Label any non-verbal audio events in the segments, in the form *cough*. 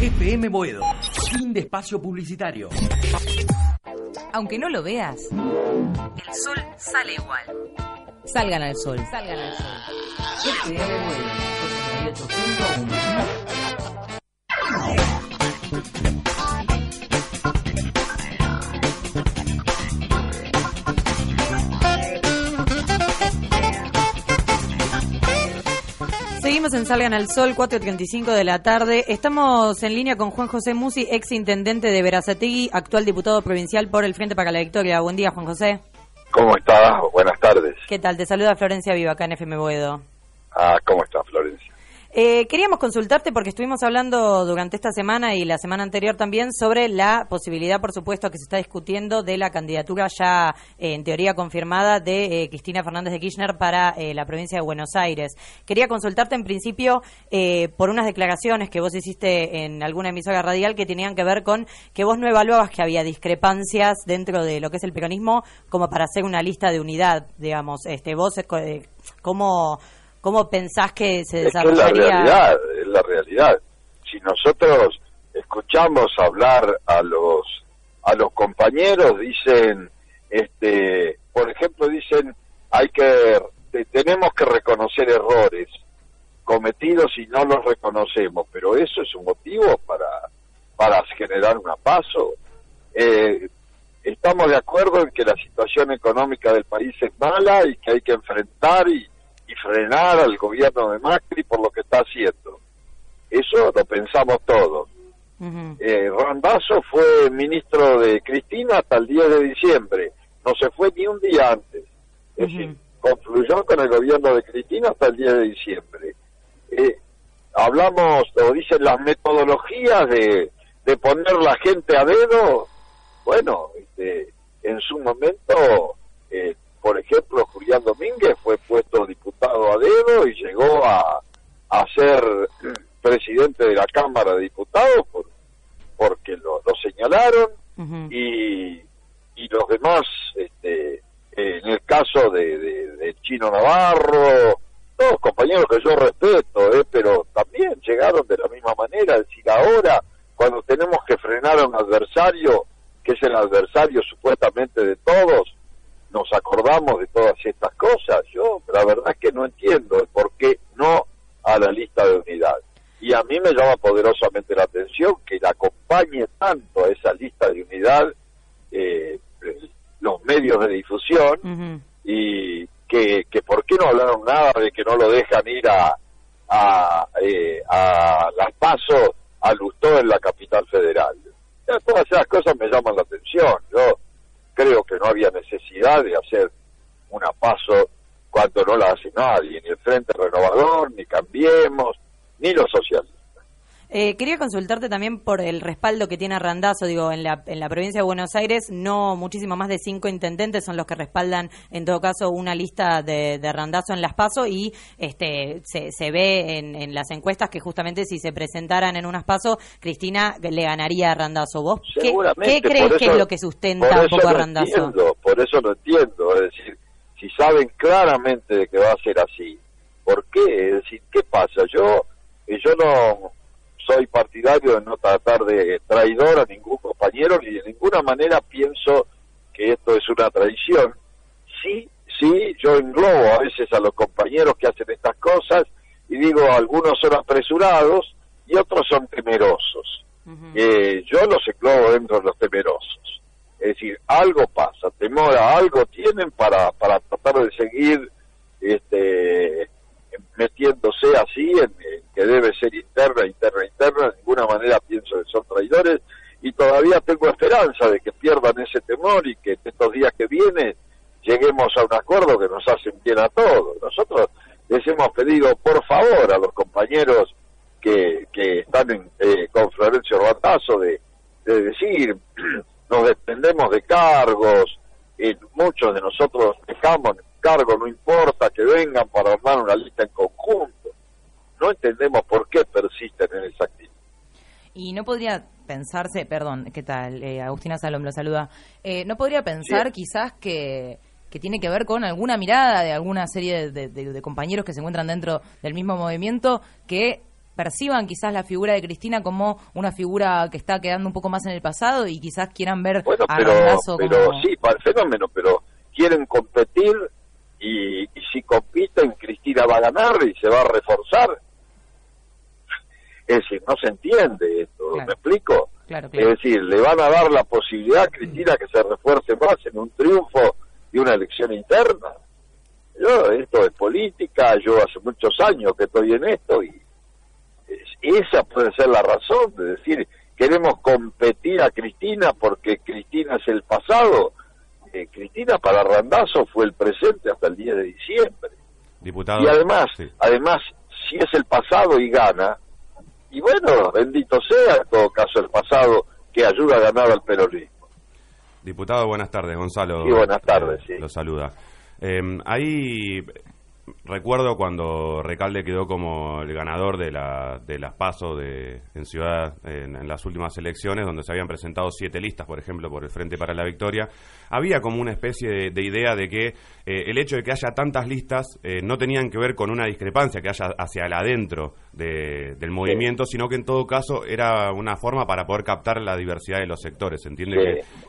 FM Boedo. Fin de espacio publicitario. Aunque no lo veas, el sol sale igual. Salgan al sol. Salgan al sol. Seguimos en Salgan al Sol, 4.35 de la tarde. Estamos en línea con Juan José Musi, ex intendente de Verazategui, actual diputado provincial por el Frente para la Victoria. Buen día, Juan José. ¿Cómo estás? Buenas tardes. ¿Qué tal? Te saluda Florencia Viva, acá en FM Boedo. Ah, ¿cómo estás, Florencia? Eh, queríamos consultarte porque estuvimos hablando durante esta semana y la semana anterior también sobre la posibilidad, por supuesto, que se está discutiendo de la candidatura ya eh, en teoría confirmada de eh, Cristina Fernández de Kirchner para la provincia de Buenos Aires. Quería consultarte en principio por unas declaraciones que vos hiciste en alguna emisora radial que tenían que ver con que vos no evaluabas que había discrepancias dentro de lo que es el peronismo como para hacer una lista de unidad, digamos. Este, vos, ¿cómo...? ¿Cómo pensás que se desarrollaría? Es la realidad, es la realidad. Si nosotros escuchamos hablar a los a los compañeros, dicen, este, por ejemplo, dicen, hay que tenemos que reconocer errores cometidos y no los reconocemos, pero eso es un motivo para para generar un paso. Eh, estamos de acuerdo en que la situación económica del país es mala y que hay que enfrentar y y frenar al gobierno de Macri por lo que está haciendo. Eso lo pensamos todos. eh, Randazo fue ministro de Cristina hasta el 10 de diciembre, no se fue ni un día antes. Es decir, confluyó con el gobierno de Cristina hasta el 10 de diciembre. Eh, hablamos, o dicen las metodologías de, de poner la gente a dedo, bueno, este, en su momento eh, por ejemplo, Julián Domínguez fue puesto diputado a dedo y llegó a, ser presidente de la Cámara de Diputados por, porque lo, señalaron y, y los demás, este, en el caso de, Chino Navarro, todos compañeros que yo respeto, eh, pero también llegaron de la misma manera, es decir, ahora cuando tenemos que frenar a un adversario, que es el adversario supuestamente de todos, nos acordamos de todas estas cosas. Yo la verdad es que no entiendo el por qué no a la lista de unidad. Y a mí me llama poderosamente la atención que la acompañe tanto a esa lista de unidad eh, los medios de difusión y que, que por qué no hablaron nada de que no lo dejan ir a, a, eh, a las pasos a Lustó en la capital federal. todas esas cosas me llaman la atención. Yo creo que no había necesidad de hacer una paso cuando no la hace nadie, ni el Frente Renovador, ni Cambiemos, ni los socialistas. Eh, quería consultarte también por el respaldo que tiene Randazo, digo, en la, en la provincia de Buenos Aires, no muchísimo más de cinco intendentes son los que respaldan, en todo caso, una lista de, de Randazo en las PASO y este se, se ve en, las encuestas que justamente si se presentaran en unas PASO, Cristina le ganaría a Randazo. ¿Vos qué, crees que es lo que sustenta un poco a Randazo? por eso lo entiendo, es decir, si saben claramente de que va a ser así, ¿por qué? Es decir, ¿qué pasa? Yo, yo no soy partidario de no tratar de traidor a ningún compañero ni de ninguna manera pienso que esto es una traición. Sí, sí, yo englobo a veces a los compañeros que hacen estas cosas y digo, algunos son apresurados y otros son temerosos. Eh, yo los englobo dentro de los temerosos. Es decir, algo pasa, temor a algo tienen para, para tratar de seguir este, metiéndose así en, que debe ser interna, interna, interna, de ninguna manera pienso que son traidores y todavía tengo esperanza de que pierdan ese temor y que estos días que vienen lleguemos a un acuerdo que nos hacen bien a todos. Nosotros les hemos pedido por favor a los compañeros que, están en, eh, con Florencio Batazo de, de decir, *clears throat* nos dependemos de cargos, eh, muchos de nosotros dejamos cargo, no importa que vengan para armar una lista en conjunto. No entendemos por qué persisten en. Y no podría pensarse, perdón, ¿qué tal? Eh, Agustina Salom lo saluda. Eh, ¿No podría pensar quizás que, que tiene que ver con alguna mirada de alguna serie de, compañeros que se encuentran dentro del mismo movimiento que perciban quizás la figura de Cristina como una figura que está quedando un poco más en el pasado y quizás quieran ver bueno, a pero, pero como... sí, para el fenómeno, pero quieren competir y, y si compiten, Cristina va a ganar y se va a reforzar. Es decir, no se entiende esto, Claro. ¿me explico? Claro, claro. Es decir, le van a dar la posibilidad a Cristina que se refuerce más en un triunfo y una elección interna. Yo, esto es política, yo hace muchos años que estoy en esto y es- esa puede ser la razón de decir, queremos competir a Cristina porque Cristina es el pasado. Eh, Cristina para Randazo fue el presente hasta el 10 de diciembre. Diputado. Y además, Sí. además, si es el pasado y gana, y bueno, bendito sea en todo caso el pasado que ayuda a ganar al peronismo. Diputado, buenas tardes. Gonzalo. Sí, buenas tardes, eh, sí. Lo saluda. Eh, ahí recuerdo cuando Recalde quedó como el ganador de, la, de las PASO de, en Ciudad en, en las últimas elecciones, donde se habían presentado siete listas, por ejemplo, por el Frente para la Victoria. Había como una especie de, de idea de que eh, el hecho de que haya tantas listas eh, no tenían que ver con una discrepancia que haya hacia el adentro de- del movimiento, sino que en todo caso era una forma para poder captar la diversidad de los sectores. Se entiende Sí.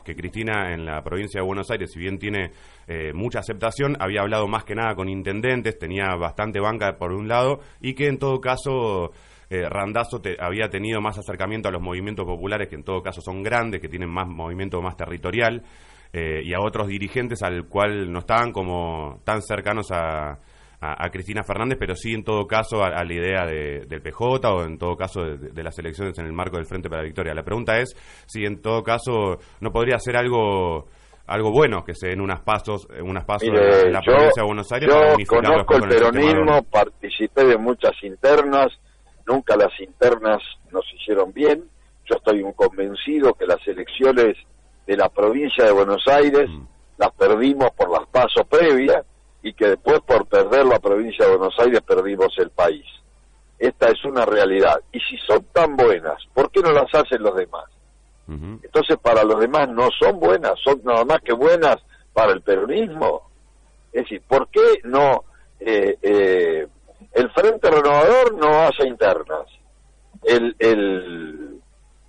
que que Cristina en la provincia de Buenos Aires, si bien tiene eh, mucha aceptación, había hablado más que nada con intendentes, tenía bastante banca por un lado, y que en todo caso eh, Randazzo te- había tenido más acercamiento a los movimientos populares, que en todo caso son grandes, que tienen más movimiento más territorial, eh, y a otros dirigentes al cual no estaban como tan cercanos a, Cristina Fernández, pero sí en todo caso a, a la idea de- del PJ o en todo caso de, de las elecciones en el marco del Frente para la Victoria. La pregunta es si en todo caso no podría ser algo algo bueno que se den unas pasos unas pasos Mire, en la yo, provincia de Buenos Aires para yo los conozco el peronismo, de- participé de muchas internas, nunca las internas nos hicieron bien. Yo estoy un convencido que las elecciones de la provincia de Buenos Aires Mm. las perdimos por las pasos previas y que después por perder la provincia de Buenos Aires perdimos el país. Esta es una realidad. Y si son tan buenas, ¿por qué no las hacen los demás? Entonces para los demás no son buenas, son nada más que buenas para el peronismo. Es decir, ¿por qué no eh, eh, el Frente Renovador no hace internas? El, el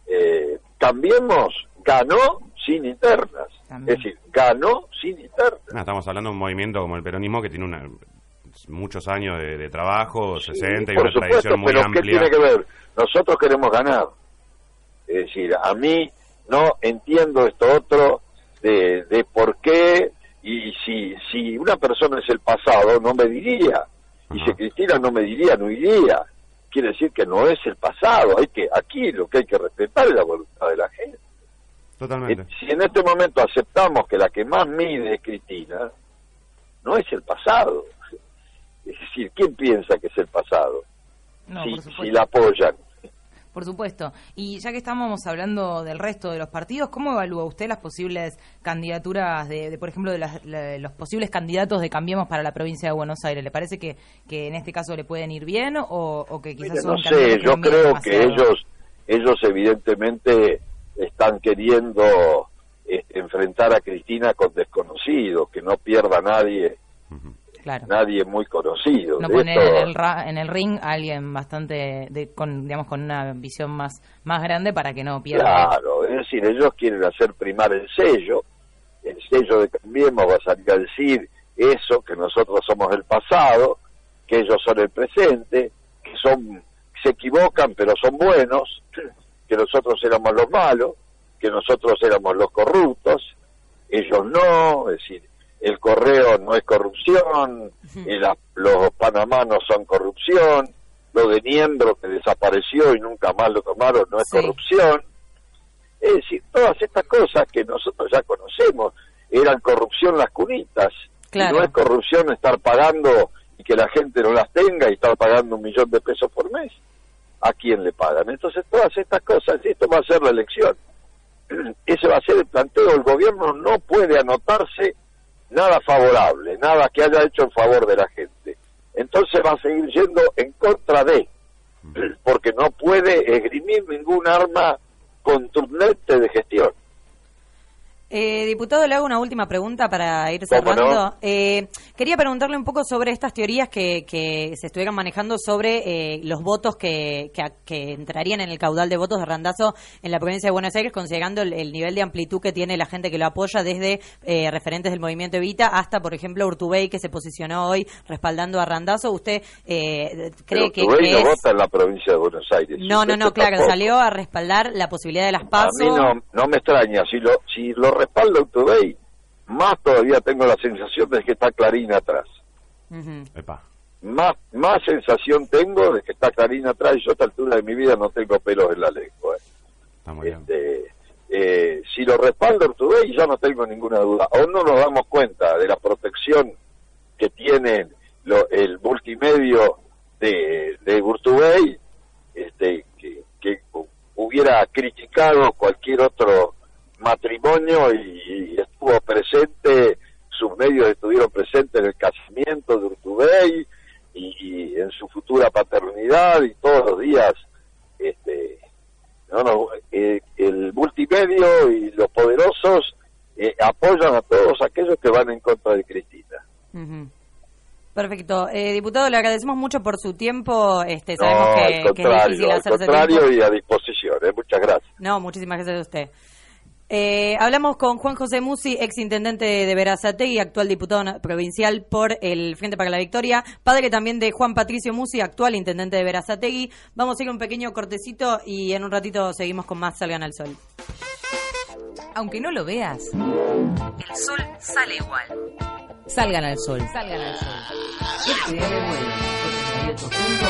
eh, Cambiemos ganó sin internas. También. Es decir, ganó sin internas. No, estamos hablando de un movimiento como el peronismo que tiene una, muchos años de, de trabajo, 60 y Por una supuesto, tradición muy pero ¿qué amplia. tiene que ver? Nosotros queremos ganar. Es decir, a mí no entiendo esto otro de, de por qué y si, si una persona es el pasado no me diría. Y si Cristina no me diría no iría. Quiere decir que no es el pasado hay que aquí lo que hay que respetar es la voluntad de la gente. Totalmente. Eh, si en este momento aceptamos que la que más mide es Cristina no es el pasado. Es decir quién piensa que es el pasado No, si, si la apoyan Por supuesto. Y ya que estamos hablando del resto de los partidos, ¿cómo evalúa usted las posibles candidaturas de, de, por ejemplo, de las- la- los posibles candidatos de Cambiemos para la provincia de Buenos Aires? ¿Le parece que, que en este caso le pueden ir bien o, o que quizás Mire, son no sé, yo creo que ellos, ellos evidentemente están queriendo eh, enfrentar a Cristina con desconocidos, que no pierda nadie. Claro. nadie muy conocido. No De poner esto- en el, ra- en el ring a alguien bastante, de, con, digamos, con una visión más, más grande para que no pierda. Claro, es decir, ellos quieren hacer primar el sello, el sello de Cambiemos va a salir a decir eso, que nosotros somos el pasado, que ellos son el presente, que son se equivocan pero son buenos, *clears throat* que nosotros éramos los malos, que nosotros éramos los corruptos, ellos no, es decir, el correo no es corrupción, y la- los Panamá no son corrupción, lo de Niembro que desapareció y nunca más lo tomaron no es Sí. corrupción. Es decir, todas estas cosas que nosotros ya conocemos, eran corrupción las cunitas. Claro. Y no es corrupción estar pagando y que la gente no las tenga y estar pagando un millón de pesos por mes. ¿A quién le pagan? Entonces todas estas cosas, esto va a ser la elección. *clears throat* Ese va a ser el planteo. El gobierno no puede anotarse nada favorable, nada que haya hecho en favor de la gente. Entonces va a seguir yendo en contra de, porque no puede esgrimir ningún arma contundente de gestión. Eh, diputado, le hago una última pregunta para ir ¿Cómo cerrando. no? Eh, quería preguntarle un poco sobre estas teorías que, que se estuvieran manejando sobre eh, los votos que, que, que entrarían en el caudal de votos de Randazo en la provincia de Buenos Aires, considerando el, el nivel de amplitud que tiene la gente que lo apoya, desde eh, referentes del movimiento Evita hasta, por ejemplo, Urtubey, que se posicionó hoy respaldando a Randazo. ¿Usted eh, cree Pero que, Tubey que no es- vota en la provincia de Buenos Aires. No, no, no, claro, tampoco. salió a respaldar la posibilidad de las A pasos. mí no, no me extraña. Si lo, si lo respalda Utubey, más todavía tengo la sensación de que está Clarín atrás. Epa. Más, más sensación tengo de que está Clarín atrás y yo a esta altura de mi vida no tengo pelos en la lengua. ¿eh? Está muy bien. Este, eh, si lo respalda Urtubey, ya no tengo ninguna duda. Aún no nos damos cuenta de la protección que tiene lo- el multimedio de, de Urtubey, este, que, que hu- hubiera criticado cualquier otro matrimonio y, y estuvo presente, sus medios estuvieron presentes en el casamiento de Urtubey y, y en su futura paternidad y todos los días este, no, no, eh, el multimedio y los poderosos eh, apoyan a todos aquellos que van en contra de Cristina. Ujú. Perfecto. Eh, diputado, le agradecemos mucho por su tiempo. Este, No, sabemos que, al que es difícil contrario, al hacerse contrario tiempo. y a disposición. eh, muchas gracias. No, muchísimas gracias a usted. Eh, hablamos con Juan José Musi, ex intendente de Verazategui, actual diputado provincial por el Frente para la Victoria, padre también de Juan Patricio Musi, actual intendente de Verazategui. Vamos a ir a un pequeño cortecito y en un ratito seguimos con más Salgan al Sol. Aunque no lo veas, el sol sale igual. Salgan al sol. Salgan al sol. FM 88.1